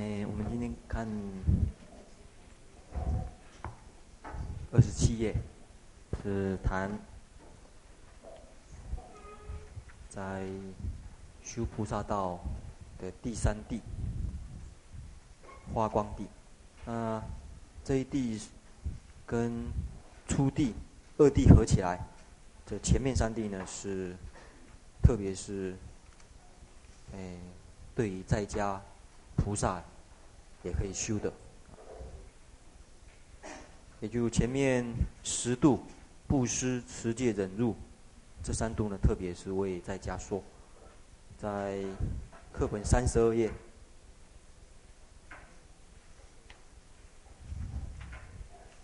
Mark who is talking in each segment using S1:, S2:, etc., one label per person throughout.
S1: 哎，我们今天看二十七页，是谈在修菩萨道的第三地——花光地。那这一地跟初地、二地合起来，这前面三地呢是，特别是哎，对于在家。菩萨也可以修的，也就前面十度布施、持戒、忍辱这三度呢，特别是为在家说，在课本三十二页，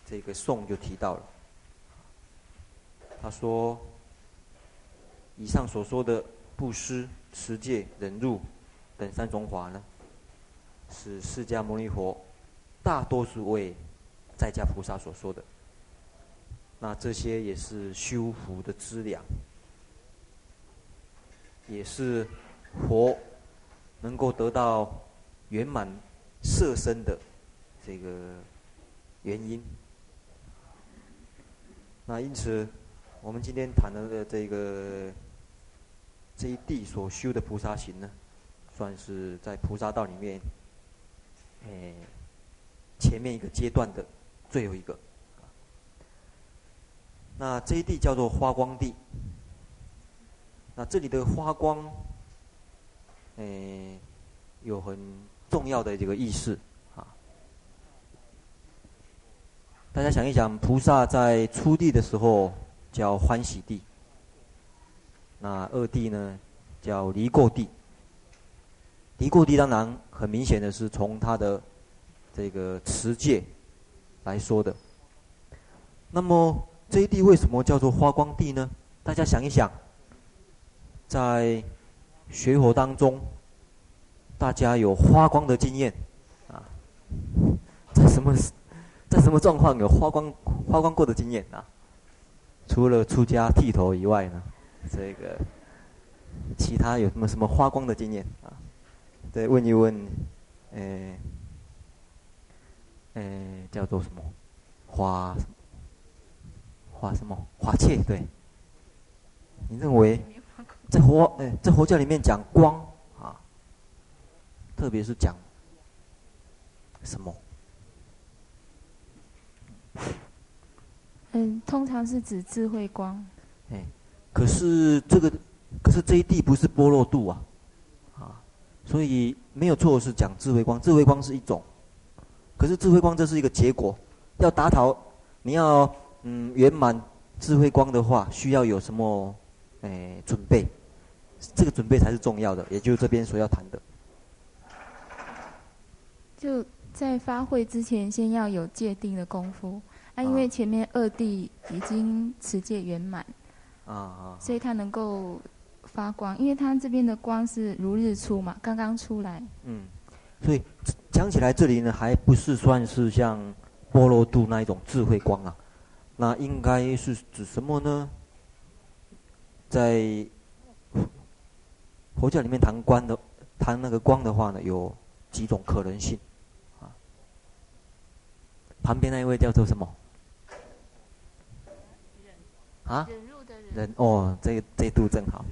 S1: 这个颂就提到了，他说：以上所说的布施、持戒、忍辱等三种法呢。是释迦牟尼佛大多数为在家菩萨所说的，那这些也是修福的资粮，也是佛能够得到圆满色身的这个原因。那因此，我们今天谈的这个这一地所修的菩萨行呢，算是在菩萨道里面。哎，前面一个阶段的最后一个，那这一地叫做花光地。那这里的花光，哎，有很重要的这个意思啊。大家想一想，菩萨在初地的时候叫欢喜地，那二地呢叫离垢地。尼姑地当然很明显的是从他的这个持戒来说的。那么这一地为什么叫做花光地呢？大家想一想，在学佛当中，大家有花光的经验啊？在什么在什么状况有花光花光过的经验啊？除了出家剃头以外呢，这个其他有什么什么花光的经验啊？再问一问，诶，诶，叫做什么？花，花什么？花切？对。你认为，在佛诶，在佛教里面讲光啊，特别是讲什么？
S2: 嗯，通常是指智慧光。
S1: 哎，可是这个，可是这一地不是般若度啊。所以没有错，是讲智慧光，智慧光是一种，可是智慧光这是一个结果，要达到你要嗯圆满智慧光的话，需要有什么诶准备？这个准备才是重要的，也就是这边所要谈的。
S2: 就在发慧之前，先要有界定的功夫啊，因为前面二弟已经持戒圆满啊啊，所以他能够。发光，因为它这边的光是如日出嘛，刚刚出来。
S1: 嗯，所以讲起来，这里呢还不是算是像波罗度那一种智慧光啊，那应该是指什么呢？在佛教里面谈光的，谈那个光的话呢，有几种可能性啊。旁边那一位叫做什么？啊？忍辱的忍。哦，这这度正好。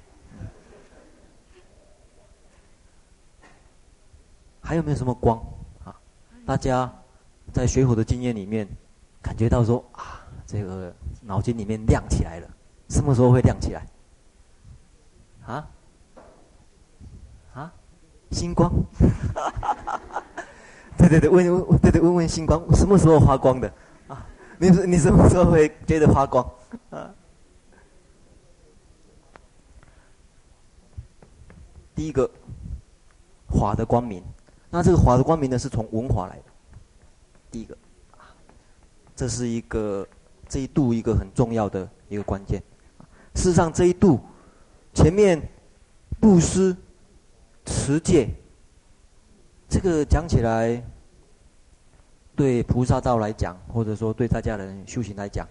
S1: 还有没有什么光啊？大家在学佛的经验里面，感觉到说啊，这个脑筋里面亮起来了，什么时候会亮起来？啊？啊？星光？对对对，问问对对问问星光什么时候发光的？啊？你你什么时候会觉得发光？啊？第一个，法的光明。那这个法的光明呢，是从文华来的。第一个，这是一个这一度一个很重要的一个关键。事实上，这一度前面布施、持戒，这个讲起来，对菩萨道来讲，或者说对大家人修行来讲，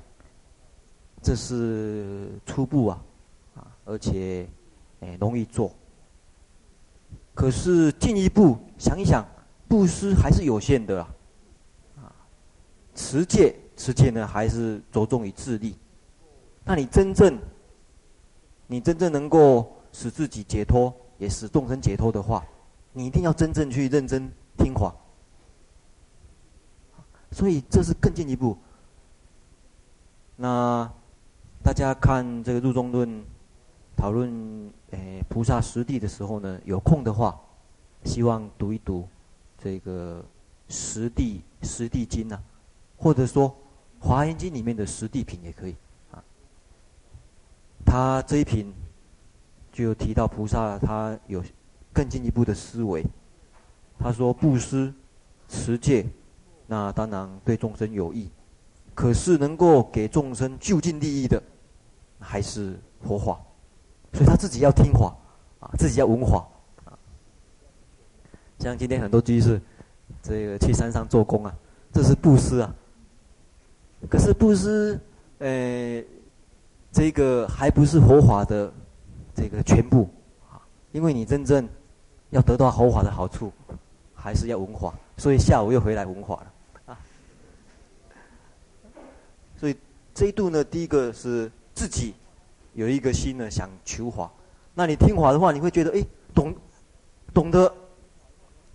S1: 这是初步啊，啊，而且诶容易做。可是进一步想一想，布施还是有限的啊，持戒持戒呢还是着重于自利。那你真正，你真正能够使自己解脱，也使众生解脱的话，你一定要真正去认真听话。所以这是更进一步。那大家看这个入中论讨论诶菩萨实地的时候呢，有空的话，希望读一读这个实地实地经呐、啊，或者说华严经里面的实地品也可以啊。他这一品就提到菩萨他有更进一步的思维，他说布施持戒，那当然对众生有益。可是能够给众生就近利益的，还是佛法，所以他自己要听话，啊，自己要闻法，啊。像今天很多居士，这个去山上做工啊，这是布施啊。可是布施，呃，这个还不是佛法的这个全部，啊，因为你真正要得到佛法的好处，还是要闻法，所以下午又回来闻法了。啊所以这一度呢，第一个是自己有一个心呢，想求法。那你听法的话，你会觉得哎，懂懂得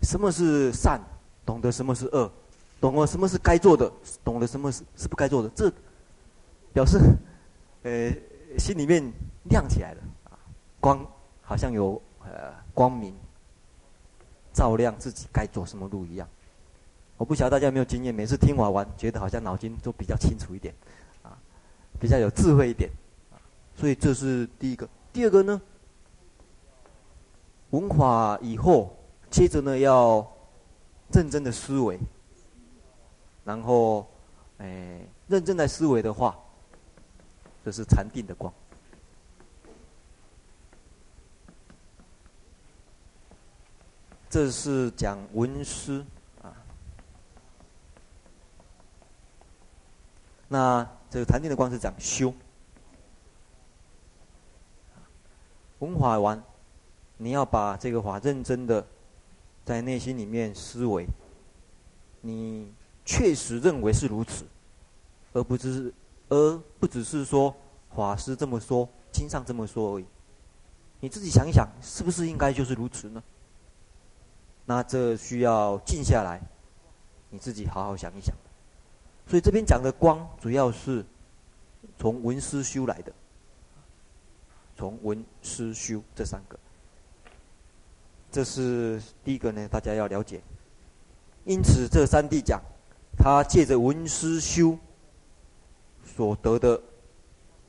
S1: 什么是善，懂得什么是恶，懂得什么是该做的，懂得什么是是不该做的。这表示呃心里面亮起来了，光好像有呃光明照亮自己该走什么路一样。我不晓得大家有没有经验，每次听法完，觉得好像脑筋都比较清楚一点，啊，比较有智慧一点，所以这是第一个。第二个呢，文法以后，接着呢要认真的思维，然后，哎，认真的思维的话，这是禅定的光。这是讲文思啊。那这个禅定的光是讲修，文法完，你要把这个法认真的在内心里面思维，你确实认为是如此，而不只是而不只是说法师这么说，经上这么说而已。你自己想一想，是不是应该就是如此呢？那这需要静下来，你自己好好想一想。所以这边讲的光，主要是从文思修来的，从文思修这三个，这是第一个呢，大家要了解。因此，这三地讲，他借着文思修所得的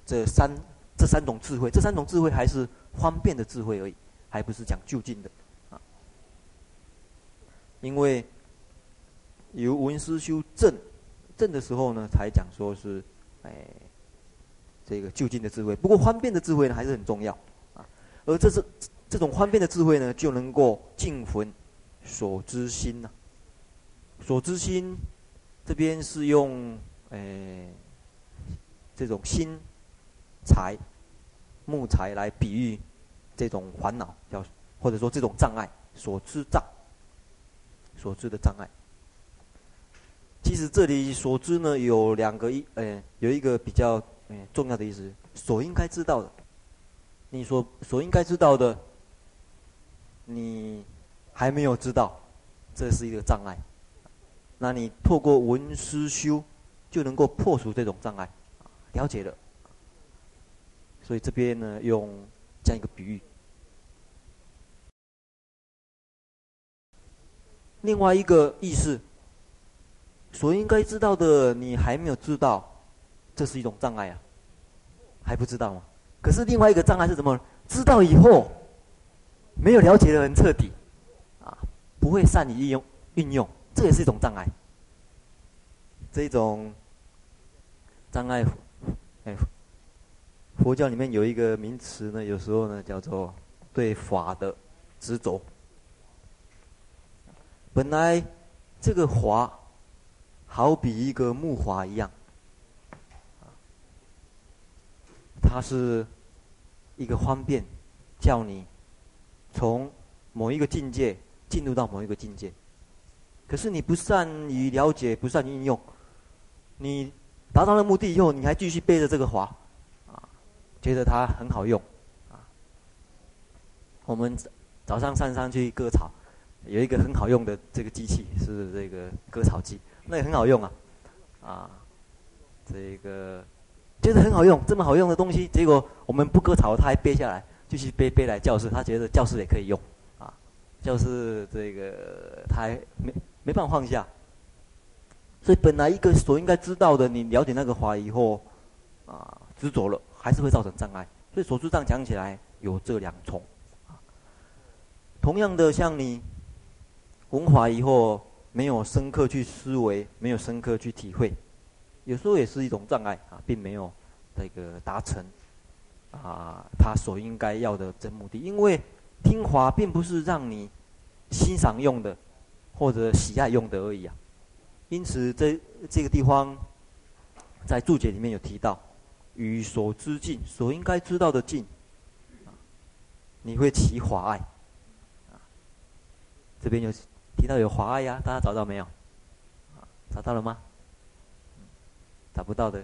S1: 这三这三种智慧，这三种智慧还是方便的智慧而已，还不是讲究竟的啊。因为由文思修正。正的时候呢，才讲说是，哎，这个就近的智慧。不过方便的智慧呢，还是很重要啊。而这是这种方便的智慧呢，就能够净焚所知心呐、啊。所知心这边是用哎这种心材木材来比喻这种烦恼，叫或者说这种障碍，所知障，所知的障碍。其实这里所知呢，有两个一，呃，有一个比较重要的意思，所应该知道的，你所所应该知道的，你还没有知道，这是一个障碍。那你透过文思修，就能够破除这种障碍，了解了。所以这边呢，用这样一个比喻。另外一个意思。所应该知道的，你还没有知道，这是一种障碍啊，还不知道吗？可是另外一个障碍是什么？知道以后，没有了解的很彻底，啊，不会善于运用，运用，这也是一种障碍。这种障碍，哎，佛教里面有一个名词呢，有时候呢叫做对法的执着。本来这个法。好比一个木筏一样，它是一个方便，叫你从某一个境界进入到某一个境界。可是你不善于了解，不善于应用，你达到了目的以后，你还继续背着这个华，啊，觉得它很好用，啊。我们早上上山去割草，有一个很好用的这个机器是这个割草机，那也很好用啊，啊，这个觉得很好用，这么好用的东西，结果我们不割草，他还背下来，继续背背来教室，他觉得教室也可以用，啊，教室这个他还没。没办法放下，所以本来一个所应该知道的，你了解那个法以后，啊，执着了，还是会造成障碍。所以所知上讲起来有这两重，啊，同样的，像你闻法以后没有深刻去思维，没有深刻去体会，有时候也是一种障碍啊，并没有这个达成啊他所应该要的真目的。因为听法并不是让你欣赏用的。或者喜爱用的而已啊，因此这这个地方在注解里面有提到，与所知尽，所应该知道的境，你会起华爱，这边有提到有华爱呀，大家找到没有？找到了吗？找不到的，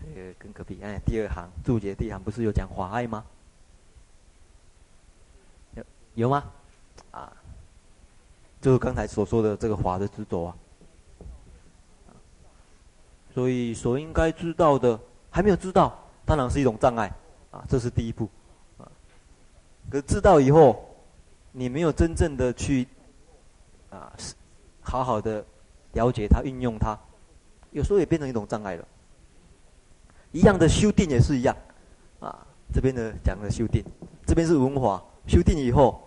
S1: 呃跟隔壁哎，第二行注解第一行不是有讲华爱吗？有有吗？啊。就是刚才所说的这个华的执着啊，所以所应该知道的还没有知道，当然是一种障碍啊，这是第一步啊。可知道以后，你没有真正的去啊，好好的了解它、运用它，有时候也变成一种障碍了。一样的修定也是一样啊，这边的讲的修定，这边是文法修定以后，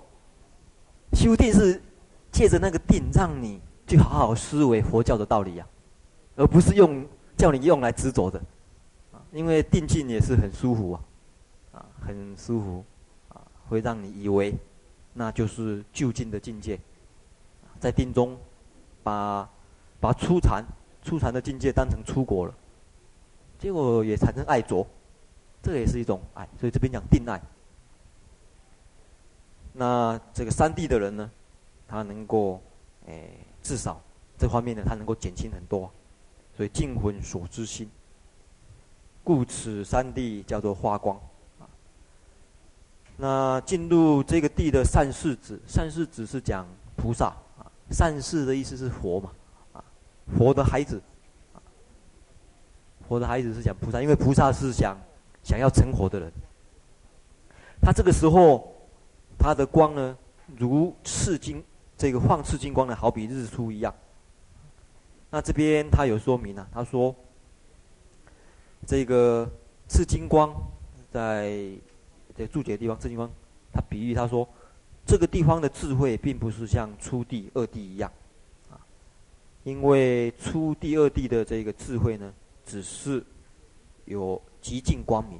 S1: 修定是。借着那个定，让你去好好思维佛教的道理呀、啊，而不是用叫你用来执着的，啊，因为定境也是很舒服啊，啊，很舒服，啊，会让你以为那就是究竟的境界，在定中把把初禅初禅的境界当成出国了，结果也产生爱着，这也是一种爱，所以这边讲定爱。那这个三地的人呢？他能够，诶、欸，至少这方面呢，他能够减轻很多，所以净魂所知心，故此三地叫做化光。那进入这个地的善士子，善士子是讲菩萨啊，善士的意思是佛嘛，活，的孩子，活，的孩子是讲菩萨，因为菩萨是想想要成佛的人，他这个时候他的光呢，如赤金。这个放赤金光呢，好比日出一样。那这边他有说明啊，他说，这个赤金光在在注解地方，赤金光，他比喻他说，这个地方的智慧并不是像初地、二地一样，因为出第、二地的这个智慧呢，只是有极尽光明，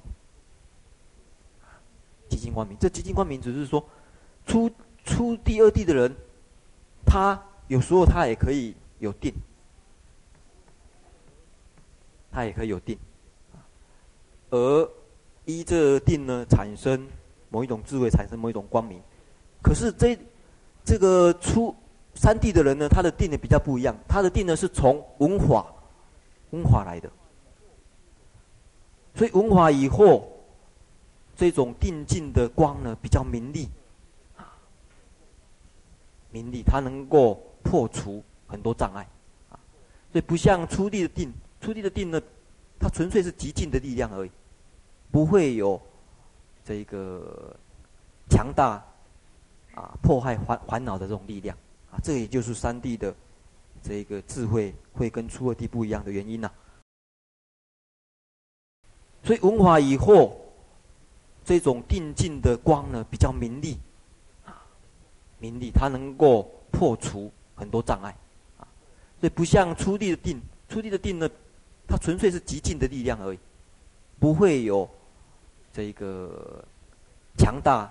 S1: 极尽光明。这极尽光明只是说，出出第、二地的人。他有时候他也可以有定，他也可以有定，而依这定呢，产生某一种智慧，产生某一种光明。可是这这个出三地的人呢，他的定呢比较不一样，他的定呢是从文化文化来的，所以文化以后，这种定境的光呢比较明丽。明利，它能够破除很多障碍，啊，所以不像初地的定，初地的定呢，它纯粹是极静的力量而已，不会有这个强大啊破坏烦烦恼的这种力量，啊，这也就是三地的这个智慧会跟初二地不一样的原因呐，啊。所以文法以后，这种定境的光呢比较明利。明利，它能够破除很多障碍，啊，所以不像初地的定，初地的定呢，它纯粹是极尽的力量而已，不会有这个强大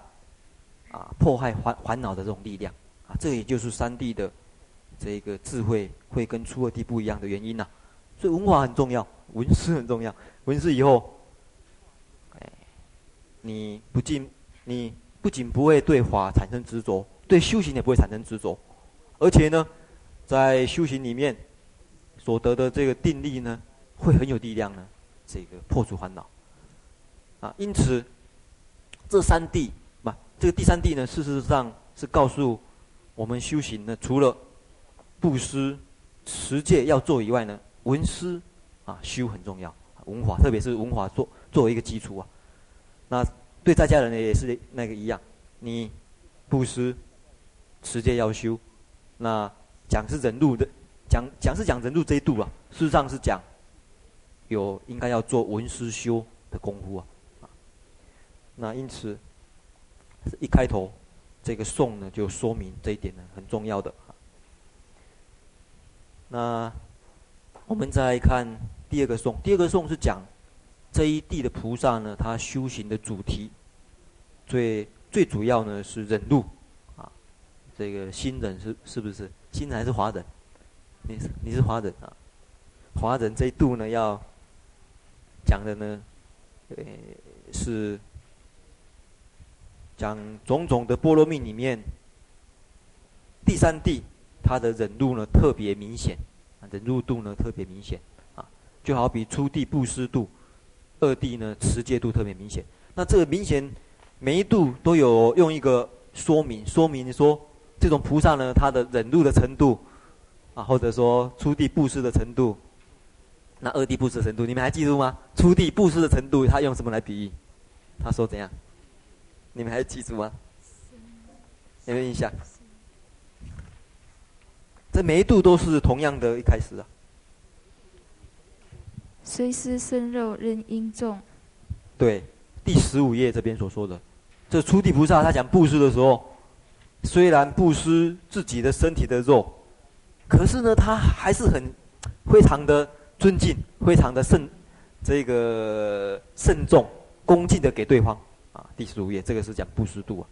S1: 啊破坏烦烦恼的这种力量，啊，这也就是三地的这个智慧会跟初二地不一样的原因呐，所以文化很重要，文思很重要，文思以后，哎，你不仅你不仅不会对法产生执着。对修行也不会产生执着，而且呢，在修行里面所得的这个定力呢，会很有力量呢，这个破除烦恼。啊，因此这三谛，嘛，这个第三谛呢，事实上是告诉我们修行呢，除了布施、持戒要做以外呢，文思啊修很重要，文化，特别是文化作作为一个基础啊。那对在家人呢也是那个一样，你布施、持戒要修，那讲是忍辱的，讲讲是讲忍辱这一度啊，事实上是讲有应该要做文思修的功夫啊。那因此，一开头这个颂呢，就说明这一点呢，很重要的。那我们再看第二个颂，第二个颂是讲这一地的菩萨呢，他修行的主题最最主要呢是忍辱啊。这个新人是是不是新人还是华人？你是你是华人啊？华人这一度呢要讲的呢，呃是。讲种种的波罗蜜里面，第三地它的忍辱呢特别明显，忍辱度呢特别明显，啊，就好比初地布施度，二地呢持戒度特别明显。那这个明显每一度都有用一个说明，说明说这种菩萨呢他的忍辱的程度，啊，或者说初地布施的程度，那二地布施的程度，你们还记住吗？初地布施的程度，他用什么来比喻？他说怎样？你们还记住吗？有没有印象？这每一度都是同样的一开始啊。
S2: 虽施身肉，仍应重。
S1: 对，第十五页这边所说的，这初地菩萨他讲布施的时候，虽然布施自己的身体的肉，可是呢，他还是很非常的尊敬，非常的慎，这个慎重、恭敬的给对方。啊，第十五页这个是讲布施度啊。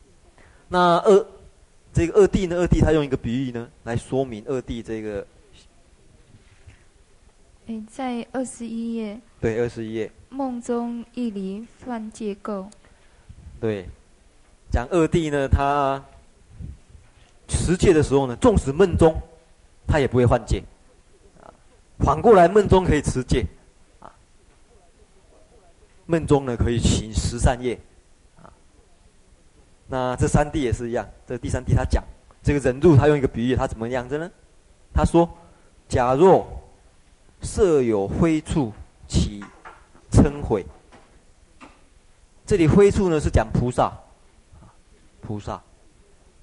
S1: 那二这个二地呢？二地他用一个比喻呢来说明二地这个。
S2: 哎，在二十一页。
S1: 对，二十一页。
S2: 梦中一离犯戒垢。
S1: 对，讲二弟呢，他持戒的时候呢，纵使梦中他也不会犯戒，啊，反过来梦中可以持戒，啊，梦中呢可以行十善业。那这三地也是一样，这第三地他讲这个忍辱，他用一个比喻，他怎么样子呢？他说：假若设有灰处起嗔恚，这里灰处呢是讲菩萨，菩萨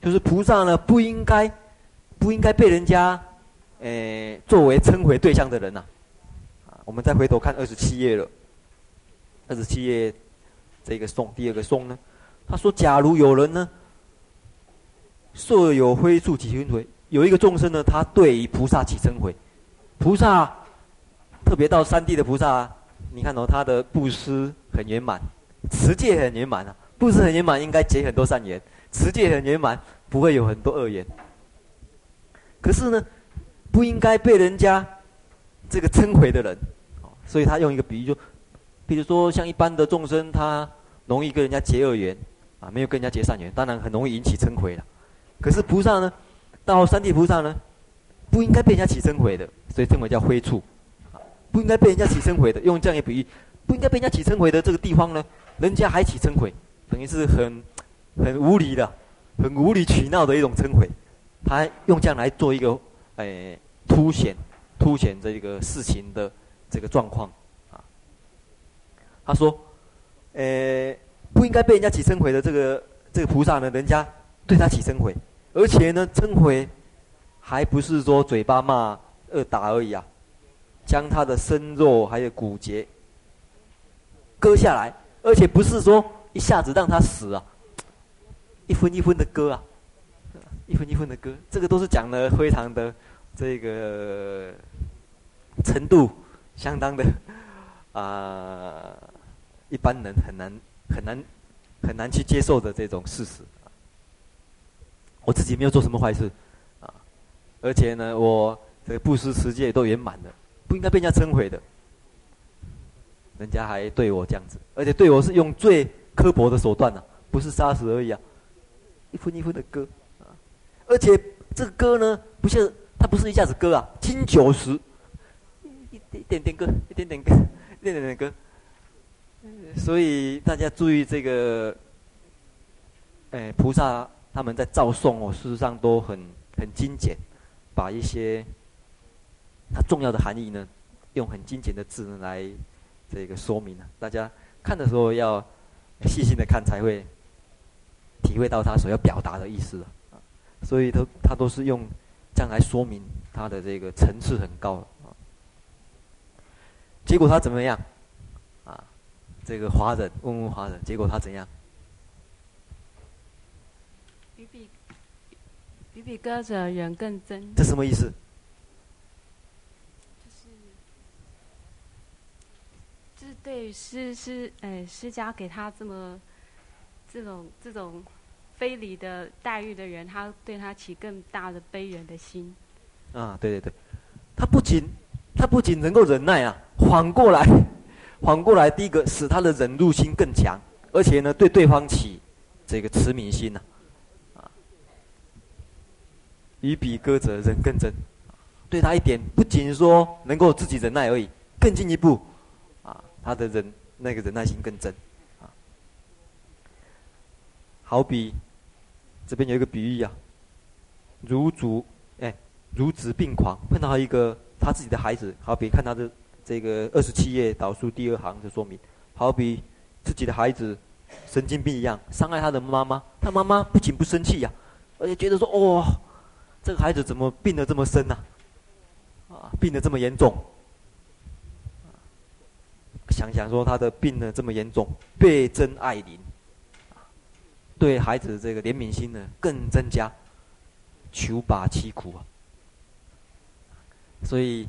S1: 就是菩萨呢不应该不应该被人家诶、呃、作为嗔恚对象的人呐、啊，我们再回头看二十七页了，二十七页这个颂第二个颂呢。他说：“假如有人呢，设有非处起嗔恚，有一个众生呢，他对于菩萨起称回，菩萨特别到三地的菩萨，你看哦，他的布施很圆满，持戒很圆满啊，布施很圆满，应该结很多善缘，持戒很圆满，不会有很多恶缘。可是呢，不应该被人家这个称回的人，所以他用一个比喻，就比如说像一般的众生，他容易跟人家结恶缘。”啊，没有跟人家结善缘，当然很容易引起嗔悔了。可是菩萨呢，到三地菩萨呢，不应该被人家起嗔悔的，所以称为叫灰处。啊，不应该被人家起嗔悔的，用这样一个比喻，不应该被人家起嗔悔的这个地方呢，人家还起嗔悔，等于是很很无理的、很无理取闹的一种嗔悔。他用这样来做一个，诶，凸显凸显这个事情的这个状况。啊，他说，诶。不应该被人家起嗔悔的这个这个菩萨呢，人家对他起嗔悔，而且呢，嗔悔还不是说嘴巴骂、恶打而已啊，将他的身肉还有骨节割下来，而且不是说一下子让他死啊，一分一分的割啊，一分一分的割，这个都是讲的非常的这个程度相当的啊、一般人很难。很难很难去接受的这种事实。我自己没有做什么坏事，啊，而且呢，我这个布施持戒都圆满了，不应该被人家称毁的。人家还对我这样子，而且对我是用最刻薄的手段呢，啊，不是杀死而已啊，一分一分的割，啊，而且这个割呢，不是他不是一下子割啊，经久时，一点点点割，一点点割，一点点点割。所以大家注意这个，哎，菩萨他们在造颂哦，事实上都很很精简，把一些它重要的含义呢，用很精简的字呢来这个说明啊。大家看的时候要细心的看，才会体会到他所要表达的意思啊。所以他他都是用这样来说明他的这个层次很高啊。结果他怎么样？这个华人问问华人，结果他怎样？
S3: 比比比比割者人更真。
S1: 这什么意思？
S3: 就是就是对施施哎施加给他这么这种这种非礼的待遇的人，他对他起更大的悲怜的心。
S1: 啊，对对对，他不仅他不仅能够忍耐啊，反过来。反过来，第一个使他的忍辱心更强，而且呢，对对方起这个慈悯心呐，啊，与比割者人更真，对他一点不仅说能够自己忍耐而已，更进一步，啊，他的忍那个忍耐心更真，啊，好比这边有一个比喻啊，如主哎，如子病狂，碰到一个他自己的孩子，好比看他的。这个二十七页导数第二行就说明，好比自己的孩子神经病一样，伤害他的妈妈，他妈妈不仅不生气呀、而且觉得说，哦，这个孩子怎么病得这么深呐、啊？病得这么严重。想想说他的病呢这么严重，倍增爱怜，对孩子这个怜悯心呢更增加，求拔其苦啊。所以。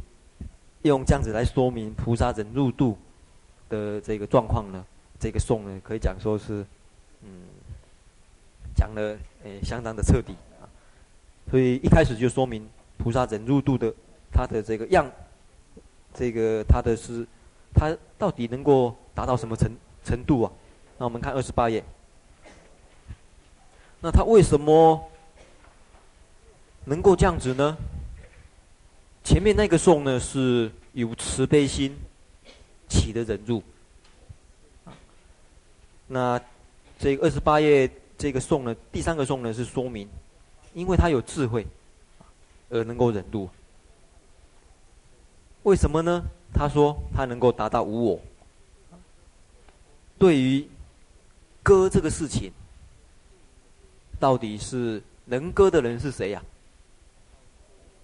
S1: 用这样子来说明菩萨忍辱度的这个状况呢，这个颂呢可以讲说是，嗯，讲的诶相当的彻底啊。所以一开始就说明菩萨忍辱度的他的这个样，这个他的是他到底能够达到什么程程度啊？那我们看二十八页，那他为什么能够这样子呢？前面那个颂呢，是有慈悲心起的忍辱，那这二十八页这个颂呢，第三个颂呢是说明，因为他有智慧，而能够忍辱。为什么呢？他说他能够达到无我。对于割这个事情，到底是能割的人是谁呀？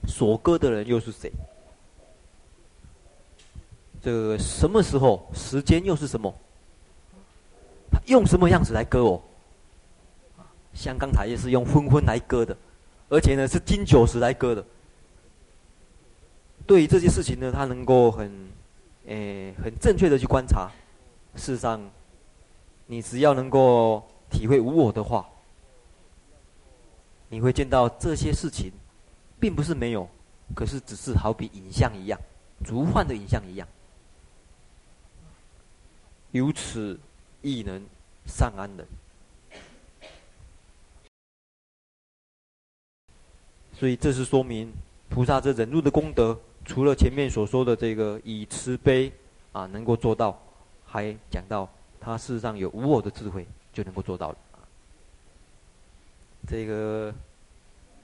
S1: 所割的人又是谁？这个什么时候？时间又是什么？他用什么样子来割我？像刚才也是用昏昏来割的，而且呢是经久时来割的。对于这些事情呢，他能够很，诶，很正确的去观察。事实上，你只要能够体会无我的话，你会见到这些事情。并不是没有，可是只是好比影像一样，如幻的影像一样。由此亦能上安忍。所以这是说明菩萨这忍辱的功德，除了前面所说的这个以慈悲啊能够做到，还讲到他事实上有无我的智慧就能够做到了。这个，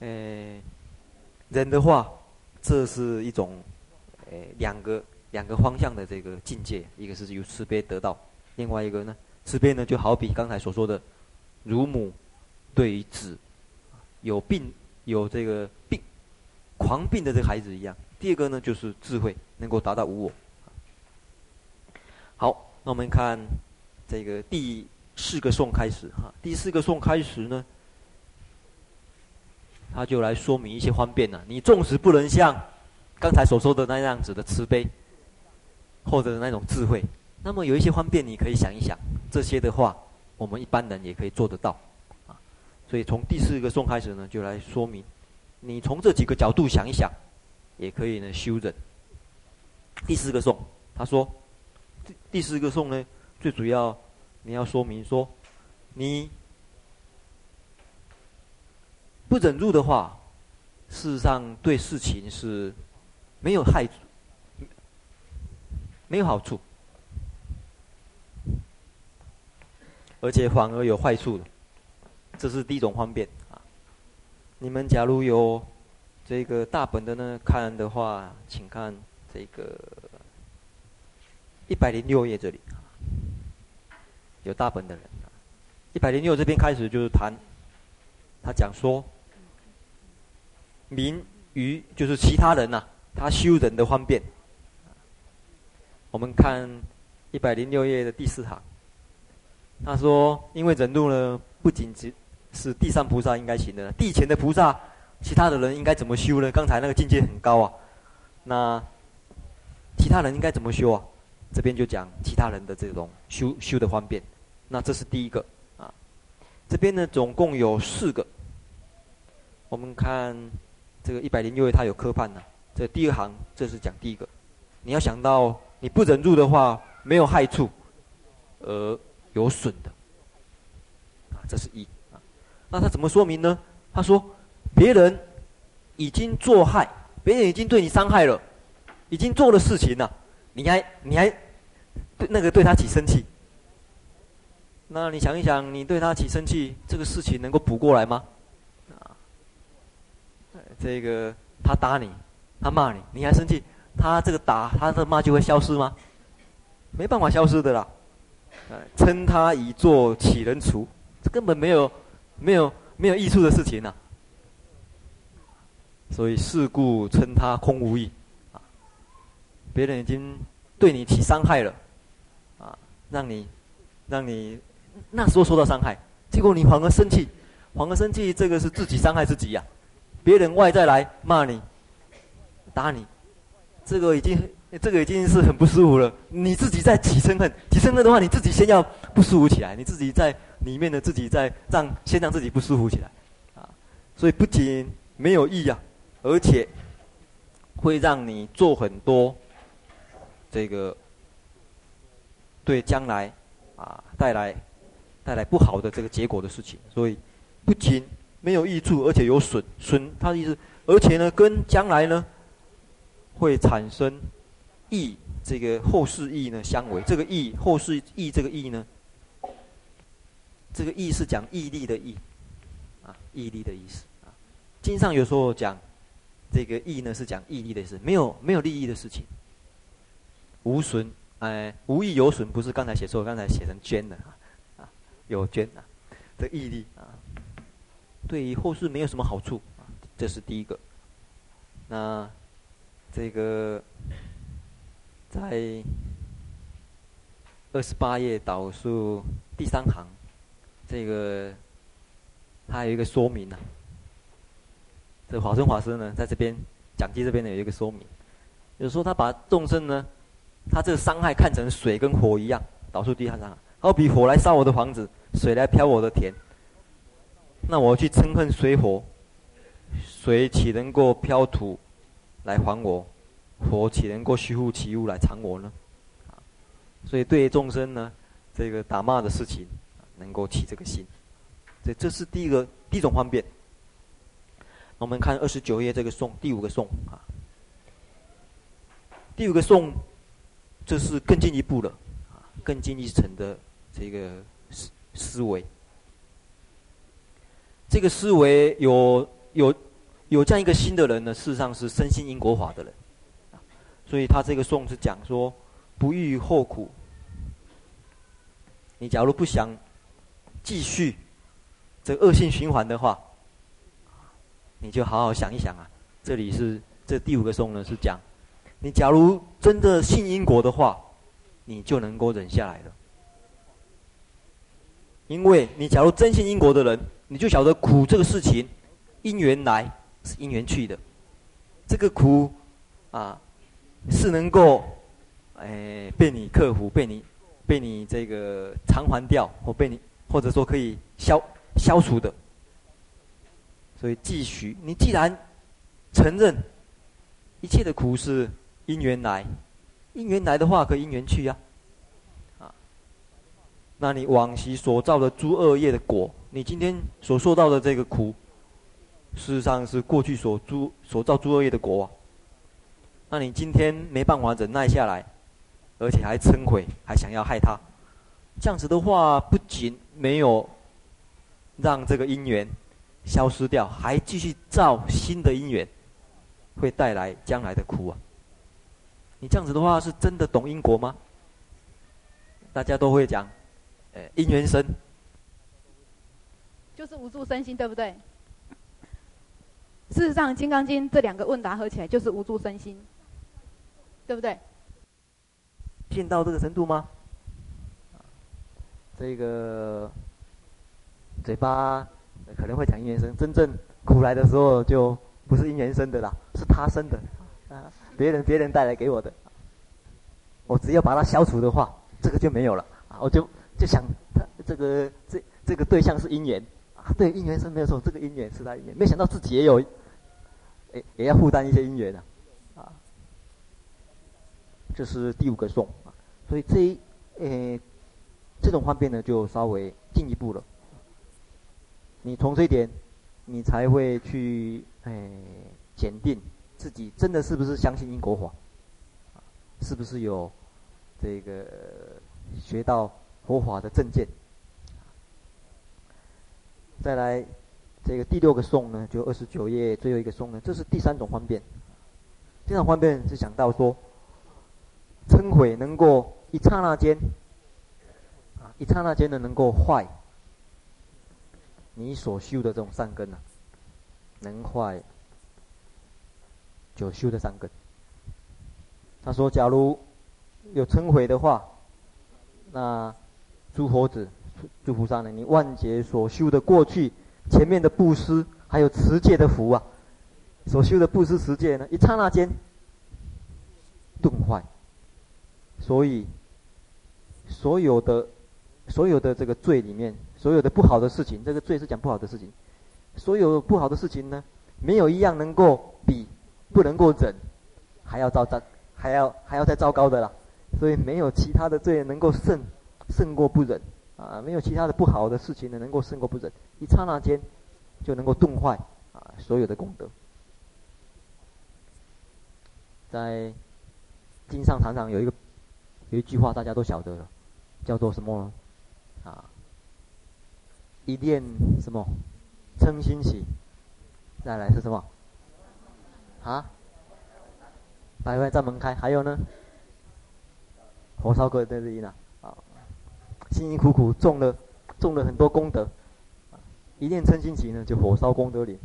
S1: 诶。人的话，这是一种，诶，两个两个方向的这个境界，一个是由慈悲得到，另外一个呢，慈悲呢就好比刚才所说的，乳母对于子有病有这个病狂病的这个孩子一样。第二个呢就是智慧能够达到无我。好，那我们看这个第四个颂开始哈，第四个颂开始呢。他就来说明一些方便了。你纵使不能像刚才所说的那样子的慈悲，或者那种智慧，那么有一些方便，你可以想一想，这些的话，我们一般人也可以做得到，啊。所以从第四个颂开始呢，就来说明，你从这几个角度想一想，也可以呢修忍。第四个颂，他说，第第四个颂呢，最主要你要说明说，你。不忍辱的话，事实上对事情是没有害处，没有好处，而且反而有坏处的，这是第一种方便。啊。你们假如有这个大本的呢，看的话，请看这个一百零六页这里，有大本的人，一百零六这边开始就是谈，他讲说，民于就是其他人呐、他修人的方便。我们看一百零六页的第四行，他说：“因为忍辱呢，不仅只是地上菩萨应该行的，地前的菩萨，其他的人应该怎么修呢？刚才那个境界很高啊，那其他人应该怎么修啊？这边就讲其他人的这种修修的方便。那这是第一个啊。这边呢，总共有四个。我们看这个一百零六页，它有科判呢。这第二行，这是讲第一个，你要想到。”你不忍辱的话，没有害处，而有损的，啊，这是一啊。那他怎么说明呢？他说，别人已经作害，别人已经对你伤害了，已经做了事情了，你还你还对那个对他起生气？那你想一想，你对他起生气，这个事情能够补过来吗？这个他打你，他骂你，你还生气？他这个打他的骂就会消失吗？没办法消失的啦。称他已作岂能除？这根本没有、没有、没有益处的事情呐、所以是故称他空无益。啊，别人已经对你起伤害了，啊，让你、让你那时候受到伤害，结果你反而生气，反而生气，这个是自己伤害自己呀、别人外在来骂你、打你。这个已经，这个已经是很不舒服了。你自己在起嗔恨，起嗔恨的话，你自己先要不舒服起来，你自己在里面的自己在让先让自己不舒服起来，啊，所以不仅没有益啊，而且会让你做很多这个对将来啊带来带来不好的这个结果的事情。所以不仅没有益处，而且有损损，他的意思，而且呢，跟将来呢。会产生益，这个后世益呢相违。这个益后世益这个益呢，这个益是讲义利的益，啊，义利的意思啊。经上有时候讲这个益呢是讲义利的意思，没有没有利益的事情，无损，哎，无益有损，不是刚才写错，刚才写成捐的啊，啊，有捐啊，这义利啊，对于后世没有什么好处啊，这是第一个，那。这个在二十八页导数第三行，这个它有一个说明呢、这华生法师呢，在这边讲记这边呢有一个说明，就是说他把众生呢，他这个伤害看成水跟火一样，导数第三行，好比火来烧我的房子，水来漂我的田，那我去嗔恨水火，水岂能够漂土？来还我，火岂能够虚乎其物来藏我呢？啊，所以对于众生呢，这个打骂的事情，能够起这个心，这这是第一个第一种方便。我们看二十九页这个颂，第五个颂啊，第五个颂，这是更进一步的啊，更进一层的这个思思维。这个思维有有。有这样一个心的人呢，事实上是深信因果法的人，所以他这个颂是讲说，不欲后苦。你假如不想继续这恶性循环的话，你就好好想一想啊。这里是这第五个颂呢，是讲，你假如真的信因果的话，你就能够忍下来了。因为你假如真信因果的人，你就晓得苦这个事情因缘来。是因缘去的，这个苦，啊，是能够，哎，被你克服，被你，被你这个偿还掉，或被你，或者说可以消消除的。所以继续，你既然承认一切的苦是因缘来，因缘来的话，可因缘去呀，啊，那你往昔所造的诸恶业的果，你今天所受到的这个苦。事实上是过去所诸所造诸恶业的果啊。那你今天没办法忍耐下来，而且还嗔悔，还想要害他，这样子的话，不仅没有让这个因缘消失掉，还继续造新的因缘，会带来将来的苦啊！你这样子的话，是真的懂因果吗？大家都会讲，呃，因缘生，
S4: 就是无住身心，对不对？事实上，《金刚经》这两个问答合起来就是无住身心。对不对？
S1: 见到这个程度吗？这个嘴巴可能会讲因缘生，真正苦来的时候就不是因缘生的啦，是他生的啊，别人别人带来给我的。我只要把它消除的话，这个就没有了啊！我就就想，他这个这这个对象是因缘啊，对因缘是没有错，这个因缘是他姻缘，没想到自己也有，也也要负担一些姻缘啊。这是第五个颂啊，所以这一诶这种方便呢，就稍微进一步了。你从这一点，你才会去诶检定自己真的是不是相信因果法，是不是有这个学到佛法的正见。再来这个第六个颂呢，就二十九页最后一个颂呢，这是第三种方便。这种方便是想到说。嗔悔能够一刹那间，啊，一刹那间的能够坏你所修的这种善根啊，能坏久修的善根。他说：“假如有嗔悔的话，那诸佛子、诸菩萨呢？你万劫所修的过去前面的布施，还有持戒的福啊，所修的布施持戒呢，一刹那间顿坏。”所以，所有的、所有的这个罪里面，所有的不好的事情，这个罪是讲不好的事情。所有不好的事情呢，没有一样能够比不能够忍还要糟糟，还要还要再糟糕的啦。所以没有其他的罪能够胜胜过不忍啊，没有其他的不好的事情呢能够胜过不忍，一刹那间就能够顿坏啊所有的功德。在经上常常有一个。有一句话大家都晓得了，叫做什么？啊，一念什么嗔心起，再来是什么？啊，百万在门开，还有呢？火烧鬼在这里呢？辛辛苦苦种了种了很多功德，一念嗔心起呢，就火烧功德林。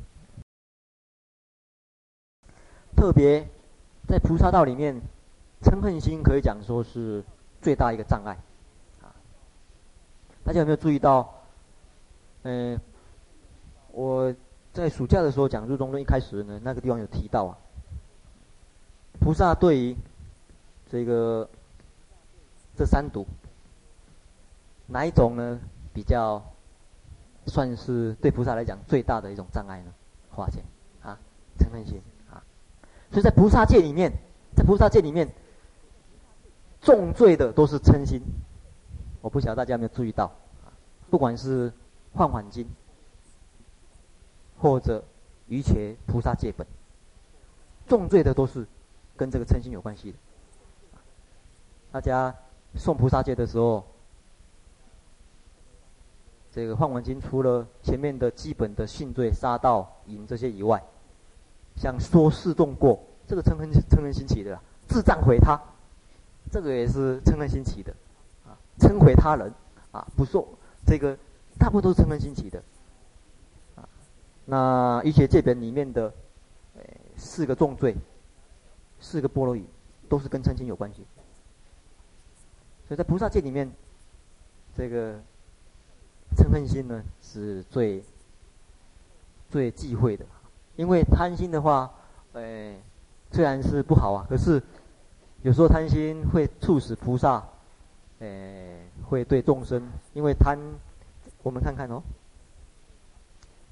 S1: 特别在菩萨道里面。嗔恨心可以讲说是最大一个障碍，啊，大家有没有注意到？嗯，我在暑假的时候讲入中论一开始呢，那个地方有提到啊，菩萨对于这个这三毒，哪一种呢比较算是对菩萨来讲最大的一种障碍呢？化解啊，嗔恨心啊，所以在菩萨界里面，在菩萨界里面。重罪的都是嗔心，我不晓得大家有没有注意到啊，不管是《梵网经》或者《瑜伽菩萨戒本》，重罪的都是跟这个嗔心有关系的。大家诵菩萨戒的时候，这个《梵文经》除了前面的基本的性罪、杀盗、淫这些以外，像说示动过，这个嗔恨嗔恨心起的，自障毁他。这个也是嗔恨心起的，啊，嗔毁他人，啊，不受这个，大部分都是嗔恨心起的，啊，那瑜伽戒本里面的，呃，四个重罪，四个波罗夷，都是跟嗔心有关系。所以在菩萨戒里面，这个嗔恨心呢是最最忌讳的，因为贪心的话，呃，虽然是不好啊，可是。有时候贪心会促使菩萨，诶、欸，会对众生，因为贪，我们看看哦，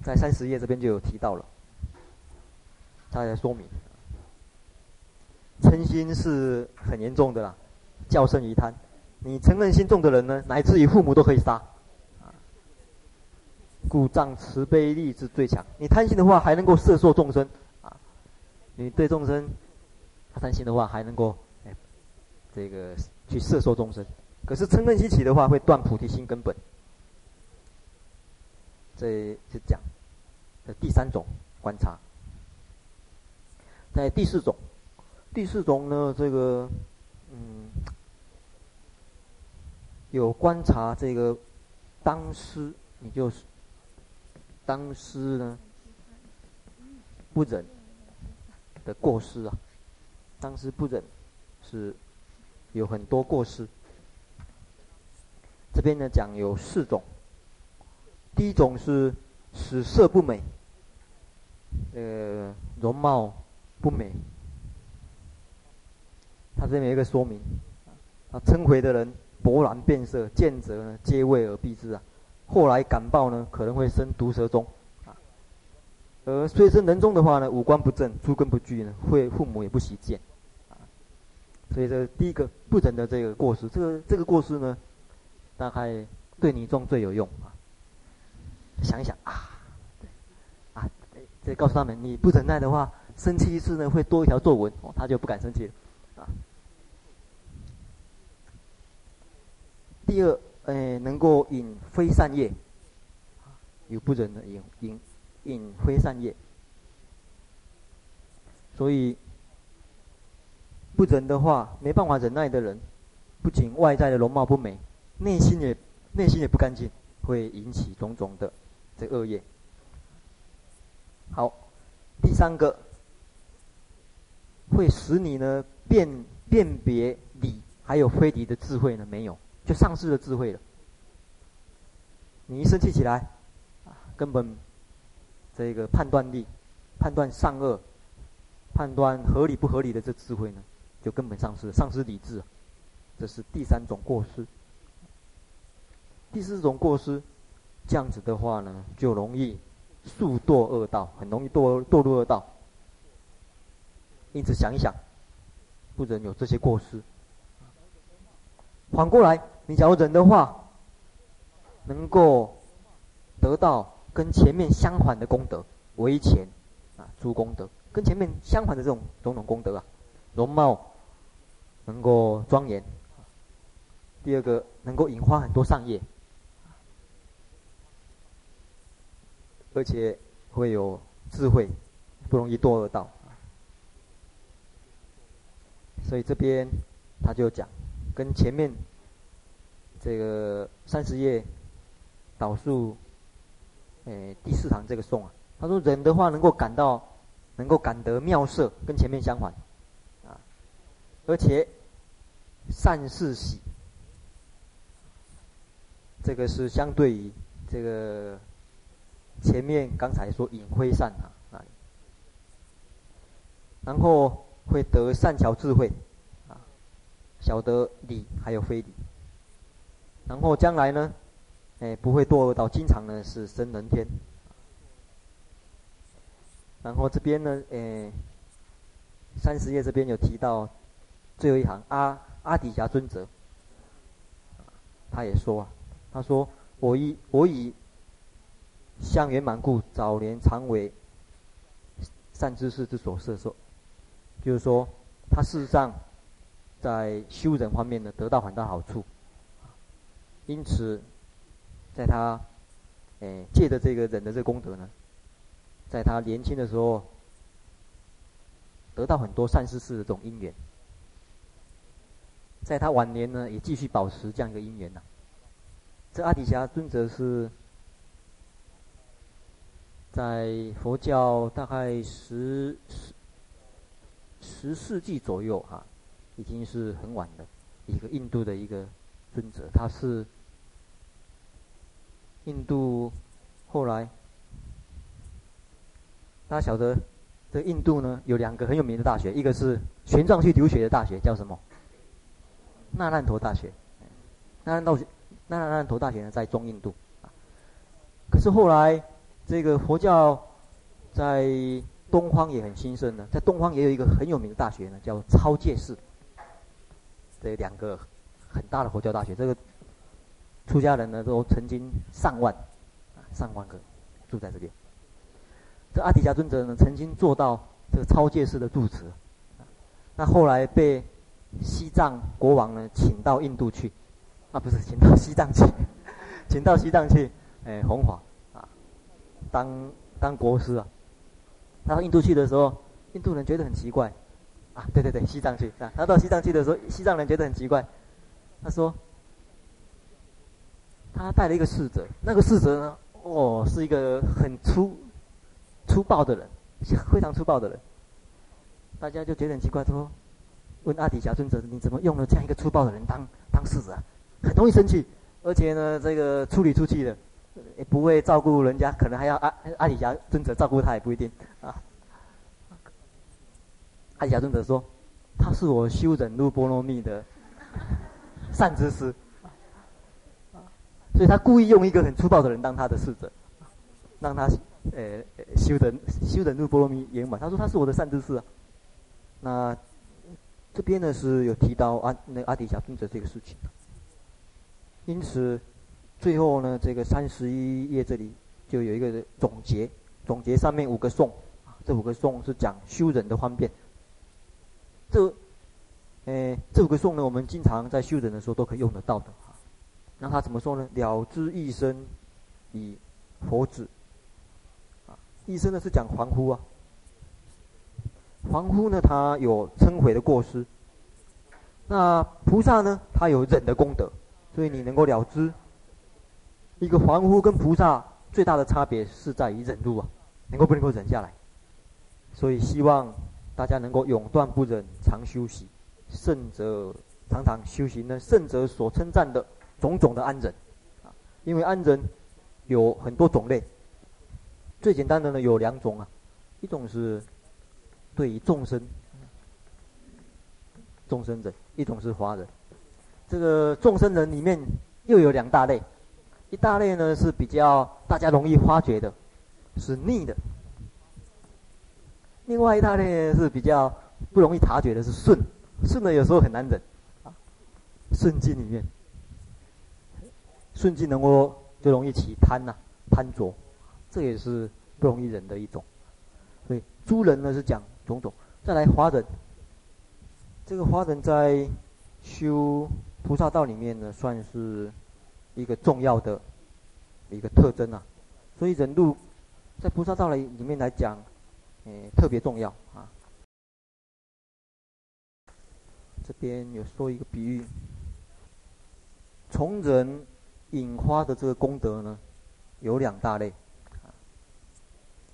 S1: 在三十页这边就有提到了，他在说明，嗔心是很严重的啦，较胜于贪。你嗔恨心重的人呢，乃至于父母都可以杀，故障慈悲力之最强。你贪心的话，还能够摄受众生啊！你对众生，他贪心的话，还能够哎，这个去摄受众生。可是嗔恨心起的话，会断菩提心根本。这是讲的第三种观察。在第四种，第四种呢，这个嗯，有观察这个当师，你就是当师呢不忍的过失啊，当师不忍是有很多过失。这边呢讲有四种，第一种是使色不美，呃，容貌不美。他这边有一个说明，啊，称回的人勃然变色，见者呢皆畏而避之啊。后来感报呢，可能会生毒蛇中，啊，而虽生人中的话呢，五官不正，诸根不具呢，会父母也不喜见，啊，所以这第一个不忍的这个过失，这个这个过失呢，大概对你中最有用啊。想一想啊，啊，这告诉他们，你不忍耐的话，生气一次呢，会多一条皱纹，哦，他就不敢生气了，啊。第二，呃，能够引非善业，有不忍的引引引非善业，所以不忍的话，没办法忍耐的人，不仅外在的容貌不美，内心也内心也不干净，会引起种种的这恶业。好，第三个，会使你呢辨辨别理还有非理的智慧呢没有。就丧失了智慧了。你一生气起来，啊，根本这个判断力、判断善恶、判断合理不合理的这智慧呢，就根本丧失了，丧失理智。这是第三种过失。第四种过失，这样子的话呢，就容易速堕恶道，很容易堕堕入恶道。因此想一想，不忍有这些过失。反过来。你假如忍的话，能够得到跟前面相反的功德，为前啊诸功德，跟前面相反的这种种种功德啊，容貌能够庄严。第二个能够引发很多善业，而且会有智慧，不容易堕恶道。所以这边他就讲跟前面。这个三十页导数，诶，第四行这个颂啊，他说忍的话能够感到，能够感得妙色，跟前面相反，啊，而且善事喜，这个是相对于这个前面刚才说隐晦善啊，啊，然后会得善巧智慧，啊，晓得理还有非理。然后将来呢，哎，不会堕落到，经常呢是生人天。然后这边呢，哎，三十页这边有提到最后一行，阿阿底峡尊者，他也说啊，他说我以我以相圆满故，早年常为善知识之所摄受，就是说他事实上在修忍方面呢，得到很大好处。因此，在他，诶借着这个忍的这功德呢，在他年轻的时候，得到很多善事事的这种因缘，在他晚年呢，也继续保持这样一个因缘呐、这阿底峡尊者是，在佛教大概十十十世纪左右哈、啊，已经是很晚的一个印度的一个尊者，他是。印度后来，大家晓得，这印度呢有两个很有名的大学，一个是玄奘去留学的大学，叫什么？那烂陀大学。那烂陀那烂陀大学呢在中印度。可是后来，这个佛教在东方也很兴盛呢，在东方也有一个很有名的大学呢，叫超戒寺。这两个很大的佛教大学，这个。出家人呢都曾经上万啊，上万个住在这边。这阿底峡尊者呢，曾经做到这个超界式的住持，那后来被西藏国王呢请到印度去，啊不是请到西藏去，请到西藏去，哎弘法啊，当当国师啊。他到印度去的时候，印度人觉得很奇怪，啊对对对，西藏去啊。他到西藏去的时候，西藏人觉得很奇怪，他说，他带了一个侍者，那个侍者呢，哦是一个很粗粗暴的人，非常粗暴的人。大家就觉得很奇怪，说。问阿底峡尊者：“你怎么用了这样一个粗暴的人当当侍者啊？很容易生气，而且呢，这个处理出去的，也不会照顾人家，可能还要阿阿底峡尊者照顾他也不一定啊。”阿底峡尊者说：“他是我修忍辱波罗蜜的善知识，所以他故意用一个很粗暴的人当他的侍者，让他呃修忍修忍辱波罗蜜圆满。他说他是我的善知识啊，那。”这边呢是有提到阿那阿底峡尊者这个事情，因此最后呢这个三十一页这里就有一个总结，总结上面五个颂，这五个颂是讲修忍的方便。这，诶，这五个颂呢，我们经常在修忍的时候都可以用得到的。那他怎么说呢？了知一生以佛子，啊，一生呢是讲凡夫啊。凡夫呢，他有嗔悔的过失；那菩萨呢，他有忍的功德。所以你能够了知，一个凡夫跟菩萨最大的差别是在于忍辱啊，能够不能够忍下来。所以希望大家能够永断不忍，常修习圣者，常常修行呢，圣者所称赞的种种的安忍啊。因为安忍有很多种类，最简单的呢有两种啊，一种是。对于众生，众生忍，一种是华人。这个众生忍里面又有两大类，一大类呢是比较大家容易发觉的，是逆的；另外一大类是比较不容易察觉的，是顺。顺的有时候很难忍啊。顺境里面，顺境能够就容易起贪呐、贪着，这也是不容易忍的一种。所以诸人呢是讲。种种，再来华人，这个华人在修菩萨道里面呢，算是一个重要的一个特征啊。所以忍辱在菩萨道里里面来讲，诶，特别重要啊。这边有说一个比喻，从忍引发的这个功德呢，有两大类，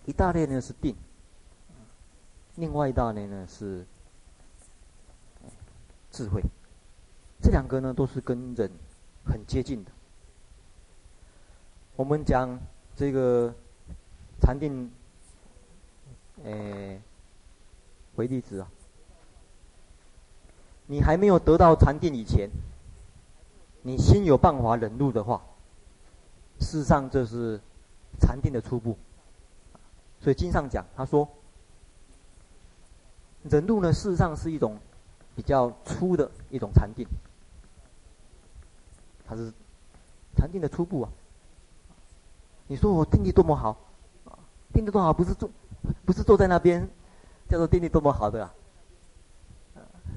S1: 一大类呢是定。另外一大类呢是智慧，这两个呢都是跟人很接近的。我们讲这个禅定，诶，为例子啊，你还没有得到禅定以前，你心有办法忍怒的话，事实上这是禅定的初步。所以经上讲，他说。忍怒呢，事实上是一种比较粗的一种禅定，它是禅定的初步啊。你说我定力多么好，定力多好，不是坐，不是坐在那边，叫做定力多么好的啊。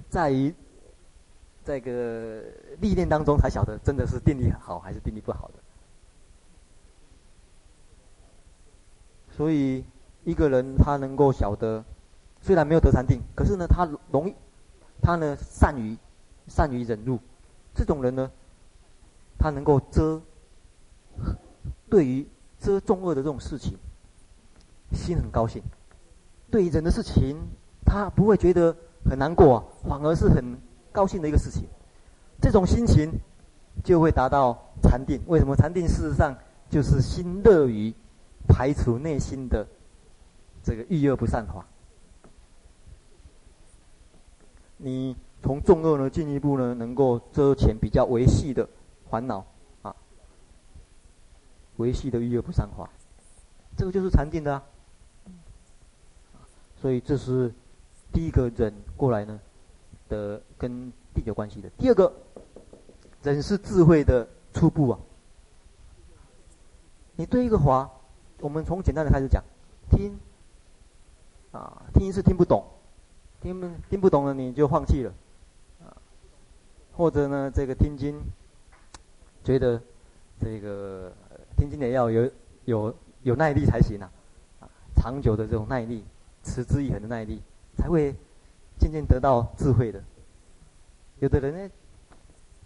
S1: 在于这个历练当中才晓得，真的是定力好还是定力不好的。所以一个人他能够晓得。虽然没有得禅定，可是呢，他容易，他呢善于善于忍辱，这种人呢，他能够遮，对于遮众恶的这种事情，心很高兴；对于忍的事情，他不会觉得很难过，反而是很高兴的一个事情。这种心情就会达到禅定。为什么禅定？事实上就是心乐于排除内心的这个欲恶不善法。你从众恶呢，进一步呢，能够遮遣比较微细的烦恼啊，微细的欲恶不善法，这个就是禅定的啊。所以这是第一个人过来呢的跟地有关系的。第二个人是智慧的初步啊，你对一个华，我们从简单的开始讲，听，啊，听是听不懂，听不听不懂了你就放弃了，啊，或者呢这个听经，觉得这个听经也要有有有耐力才行啊，啊，长久的这种耐力，持之以恒的耐力，才会渐渐得到智慧的。有的人呢，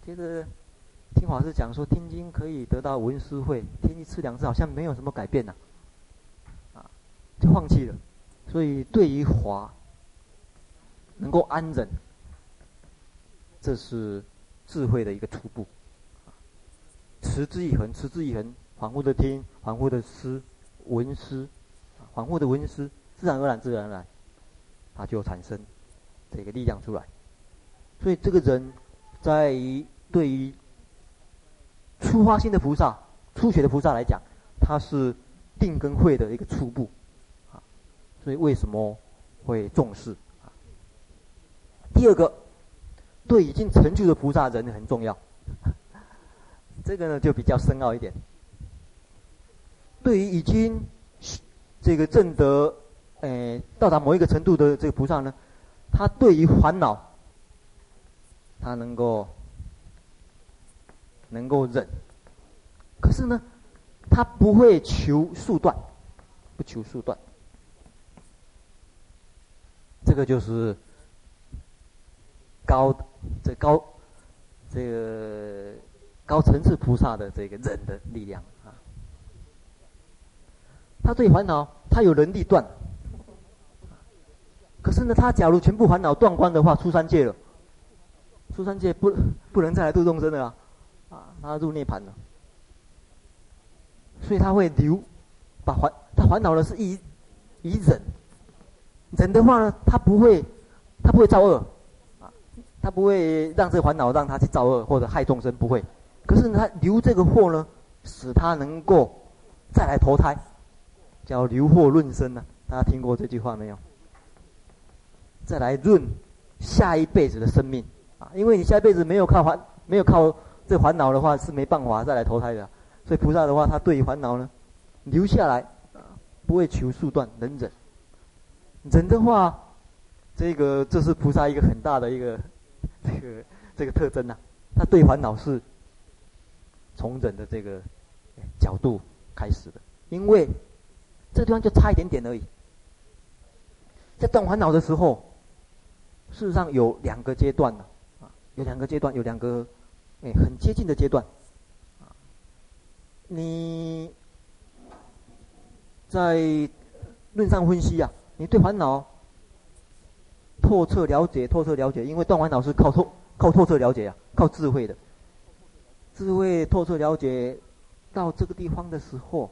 S1: 觉得听法师讲说听经可以得到文思慧，听一次两次好像没有什么改变呐，啊，就放弃了。所以对于华能够安忍，这是智慧的一个初步。持之以恒，持之以恒，反复的听，反复的思，闻思，反复的闻思，自然而然，自然而然，它就产生这个力量出来。所以这个人，在于对于初发心的菩萨、初学的菩萨来讲，他是定跟慧的一个初步，啊，所以为什么会重视啊？第二个，对已经成就的菩萨人很重要，这个呢就比较深奥一点。对于已经这个证得，诶，到达某一个程度的这个菩萨呢，他对于烦恼。他能够能够忍，可是呢，他不会求速断，不求速断。这个就是高这高这个高层次菩萨的这个忍的力量啊。他对烦恼，他有能力断，可是呢，他假如全部烦恼断光的话，出三界了。出三界不不能再来度众生了啊！啊，他入涅槃了，所以他会留，把烦他烦恼的是以以忍，忍的话呢，他不会他不会造恶，啊，他不会让这个烦恼让他去造恶或者害众生，不会。可是呢他留这个祸呢，使他能够再来投胎，叫留祸润生呢。大家听过这句话没有？再来润下一辈子的生命啊。因为你下一辈子没有靠烦，没有靠这烦恼的话，是没办法再来投胎的。所以菩萨的话，他对于烦恼呢，留下来啊，不会求速断，能忍。忍的话，这个这是菩萨一个很大的一个 这个这个特征呐、啊。他对烦恼是从忍的这个角度开始的，因为这个地方就差一点点而已。在断烦恼的时候，事实上有两个阶段呢。有两个阶段，有两个，哎，很接近的阶段。你在论上分析、啊，你对烦恼透彻了解，透彻了解，因为断烦恼是靠透靠透彻了解啊，靠智慧的。智慧透彻了解到这个地方的时候，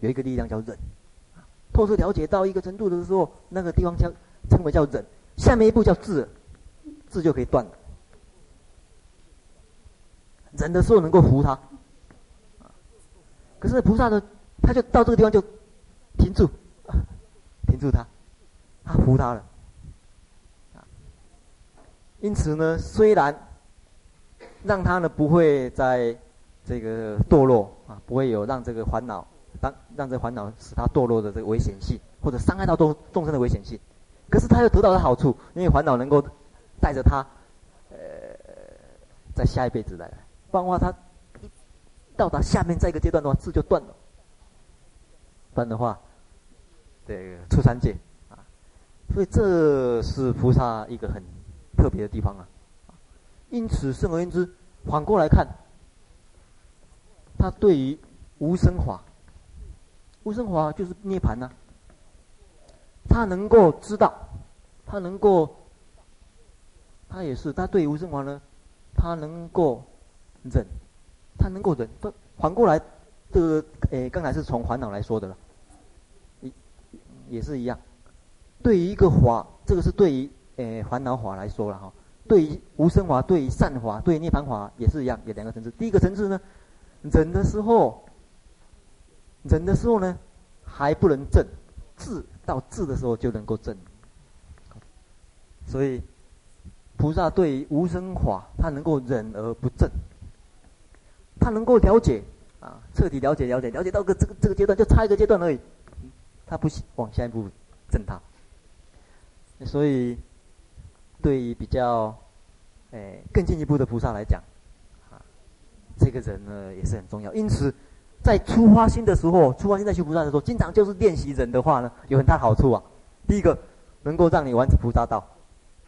S1: 有一个力量叫忍。透彻了解到一个程度的时候，那个地方叫称为叫忍。下面一步叫智，智就可以断了。忍的时候能够扶他，可是菩萨呢，他就到这个地方就停住，停住他，他扶他了。因此呢，虽然让他呢不会在这个堕落啊，不会有让这个烦恼，当让这烦恼使他堕落的这个危险性，或者伤害到众众生的危险性。可是他又得到了好处，因为烦恼能够带着他，呃，在下一辈子来，不然的话他一到达下面这一个阶段的话，智就断了。断的话，这个出三界啊，所以这是菩萨一个很特别的地方啊。因此，圣而言之，反过来看，他对于无生法，无生华就是涅槃呐、他能够知道，他能够，他也是，他对于无生法呢，他能够忍，他能够忍。他反过来，这个诶，刚才是从烦恼来说的了，也也是一样。对于一个法，这个是对于诶烦恼法来说了哈。对于无生华，对于善法，对于涅槃法也是一样，有两个层次。第一个层次呢，忍的时候，忍的时候呢，还不能证。智到智的时候就能够证，所以菩萨对于无生法，他能够忍而不证。他能够了解啊，彻底了解了解了解到个这个这个阶段，就差一个阶段而已，他不往下一步证他。所以，对于比较，哎更进一步的菩萨来讲，啊，这个人呢也是很重要。因此，在初发心的时候，初发心在修菩萨的时候，经常就是练习人的话呢，有很大好处啊。第一个，能够让你完成菩萨道，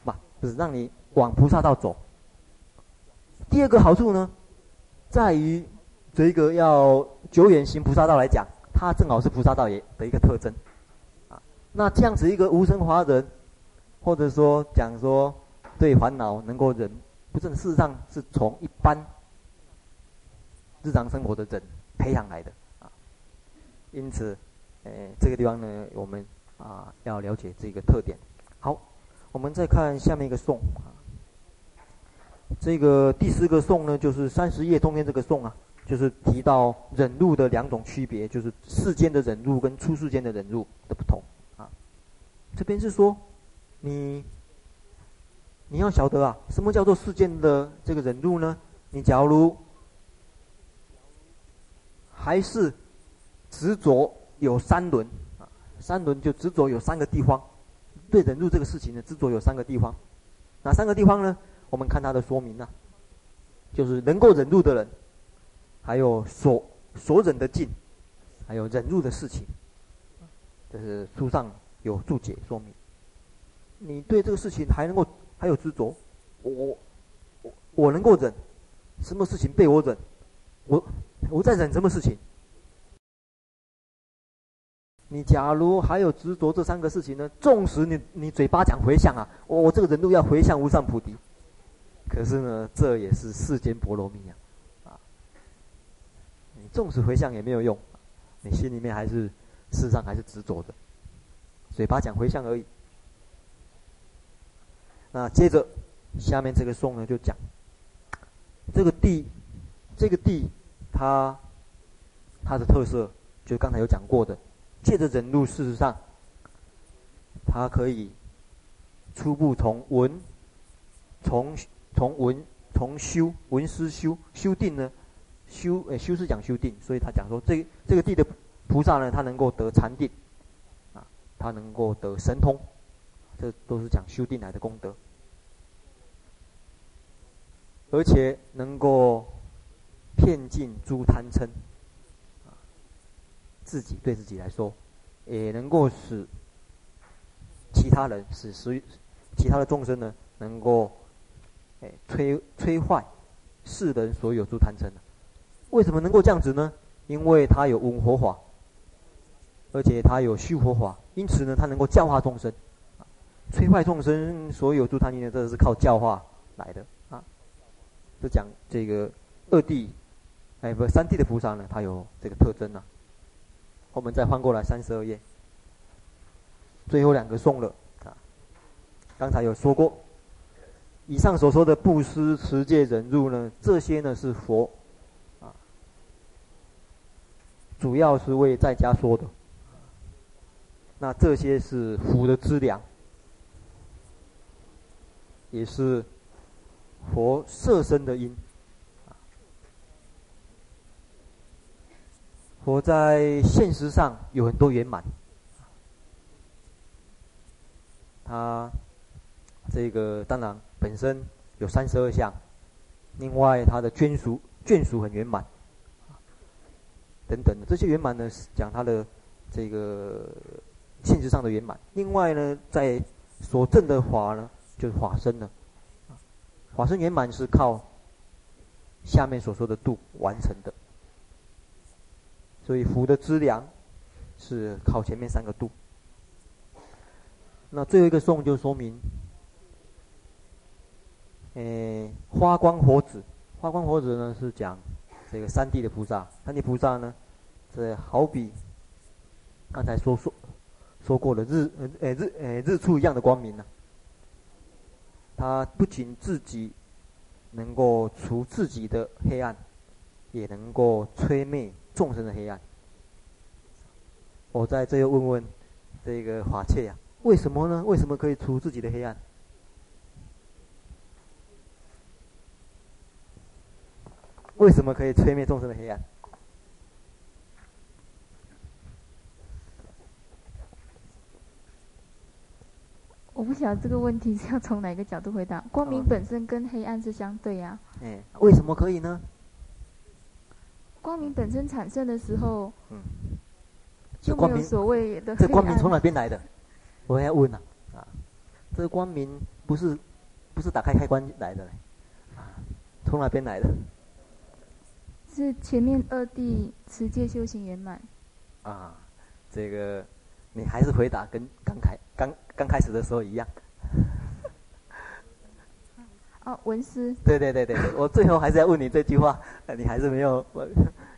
S1: 嘛，就是让你往菩萨道走。第二个好处呢，在于这个要久远行菩萨道来讲，它正好是菩萨道也的一个特征，啊，那这样子一个无生华人。或者说讲说对烦恼能够忍，不是事实上是从一般日常生活的人培养来的啊。因此，呃，这个地方呢，我们啊要了解这个特点。好，我们再看下面一个颂啊。这个第四个颂呢，就是三十页中间这个颂啊，就是提到忍辱的两种区别，就是世间的忍辱跟出世间的忍辱的不同啊。这边是说。你，你要晓得啊，什么叫做世间的这个忍辱呢？你假如还是执着有三轮啊，三轮就执着有三个地方，对忍辱这个事情呢，执着有三个地方，哪三个地方呢？我们看它的说明啊，就是能够忍辱的人，还有所所忍的境，还有忍辱的事情，这是书上有注解说明。你对这个事情还能够还有执着，我我我能够忍，什么事情被我忍，我我在忍什么事情？你假如还有执着这三个事情呢？纵使你你嘴巴讲回向啊，我我这个人都要回向无上菩提，可是呢，这也是世间波罗蜜啊，啊，你纵使回向也没有用，你心里面还是事实上还是执着的，嘴巴讲回向而已。那接着，下面这个颂呢，就讲这个地，这个地，它它的特色，就刚才有讲过的，借着忍辱，事实上，它可以初步从文，从从文，从修文思修修定呢，修诶修是讲修定，所以他讲说这这个地的菩萨呢，他能够得禅定，啊，他能够得神通。这都是讲修定来的功德，而且能够骗尽诸贪嗔，啊自己对自己来说，也能够使其他人，使使其他的众生呢，能够哎摧摧坏世人所有诸贪嗔。为什么能够这样子呢？因为他有文佛法，而且他有修佛法，因此呢，他能够教化众生。摧坏众生所有诸贪念呢，这是靠教化来的啊。就讲这个二地，哎不，三地的菩萨呢，他有这个特征呢、我们再翻过来三十二页，最后两个送了啊。刚才有说过，以上所说的布施、持戒、忍辱呢，这些呢是佛啊，主要是为在家说的。那这些是福的资粮。也是佛摄身的因，佛在现实上有很多圆满，他这个当然本身有三十二相，另外他的眷属眷属很圆满，等等的这些圆满呢，讲他的这个现实上的圆满。另外呢，在所证的法呢。就是法身呢，法身圆满是靠下面所说的度完成的，所以福的资粮是靠前面三个度。那最后一个颂就说明，诶，花光火子，花光火子呢是讲这个三地的菩萨，三地菩萨呢，这好比刚才说说说过的日呃日诶日出一样的光明呢、啊。他不仅自己能够除自己的黑暗，也能够摧灭众生的黑暗。我在这又问问这个法切呀，为什么呢？为什么可以除自己的黑暗？为什么可以吹灭众生的黑暗？
S2: 我不晓得这个问题是要从哪个角度回答。光明本身跟黑暗是相对呀、
S1: 啊。哎，为什么可以呢？
S2: 光明本身产生的时候，嗯，就没有所谓的。
S1: 这光明从哪边来的？我要问啊，啊，这个光明不是不是打开开关来的，啊，从哪边来的？
S2: 是前面二地持戒修行圆满。
S1: 啊，这个你还是回答跟刚开刚刚开始的时候一样。
S2: 哦，文思。
S1: 对对对对，我最后还是要问你这句话，你还是没有，我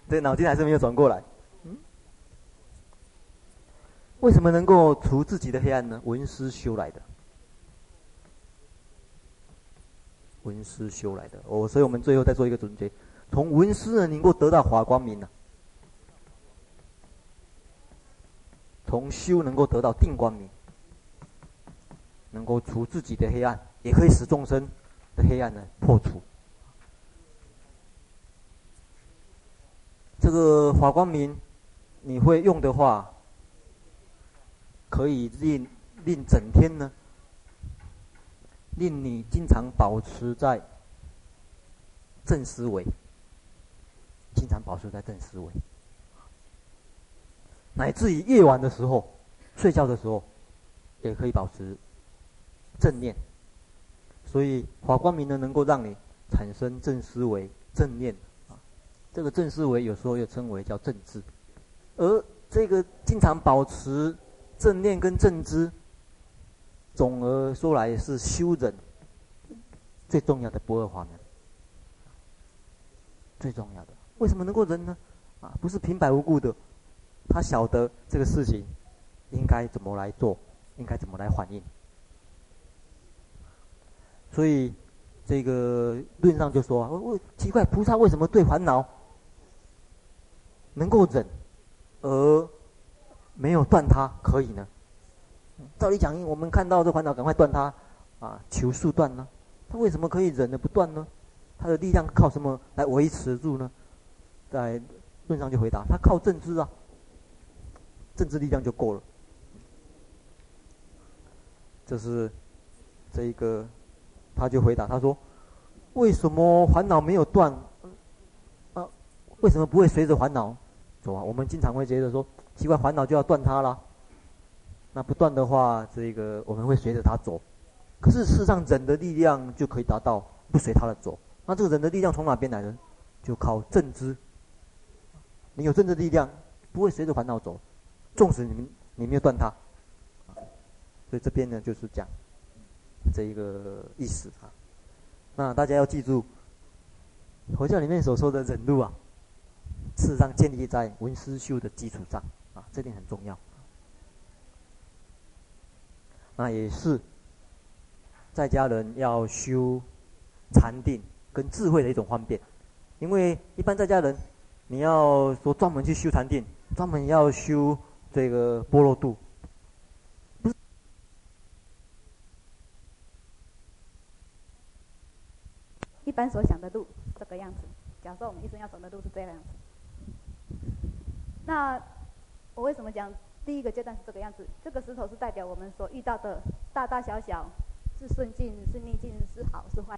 S1: 这脑筋还是没有转过来。嗯，为什么能够除自己的黑暗呢？文思修来的，文思修来的。哦，所以我们最后再做一个总结。从文思呢，能够得到华光明呢；从修能够得到定光明，能够除自己的黑暗，也可以使众生的黑暗呢破除。这个华光明，你会用的话，可以令令整天呢，令你经常保持在正思维。经常保持在正思维，乃至于夜晚的时候，睡觉的时候，也可以保持正念。所以华光明呢，能够让你产生正思维、正念啊。这个正思维有时候又称为叫正知，而这个经常保持正念跟正知，总而说来是修忍最重要的不二法门，最重要的。为什么能够忍呢？啊，不是平白无故的，他晓得这个事情应该怎么来做，应该怎么来反应。所以这个论上就说：我我奇怪，菩萨为什么对烦恼能够忍，而没有断它可以呢？照理讲，我们看到这烦恼，赶快断它啊，求速断呢？他为什么可以忍的不断呢？他的力量靠什么来维持住呢？在论上就回答，他靠正知啊，正知力量就够了。这是这一个，他就回答他说：“为什么烦恼没有断？啊，为什么不会随着烦恼走啊？我们经常会觉得说，奇怪，烦恼就要断它了。那不断的话，这个我们会随着它走。可是事实上，忍的力量就可以达到不随它的走。那这个忍的力量从哪边来呢？就靠正知。”你有正知力量，不会随着烦恼走，纵使你们你没有断它，所以这边呢就是讲这一个意思啊。那大家要记住，佛教里面所说的忍辱啊，事实上建立在闻思修的基础上啊，这点很重要。那也是在家人要修禅定跟智慧的一种方便，因为一般在家人。你要说专门去修禅定，专门要修这个般若度，不是？
S4: 一般所想的路这个样子。假设我们一生要走的路是这样子，那我为什么讲第一个阶段是这个样子？这个石头是代表我们所遇到的大大小小，是顺境是逆境，是好是坏。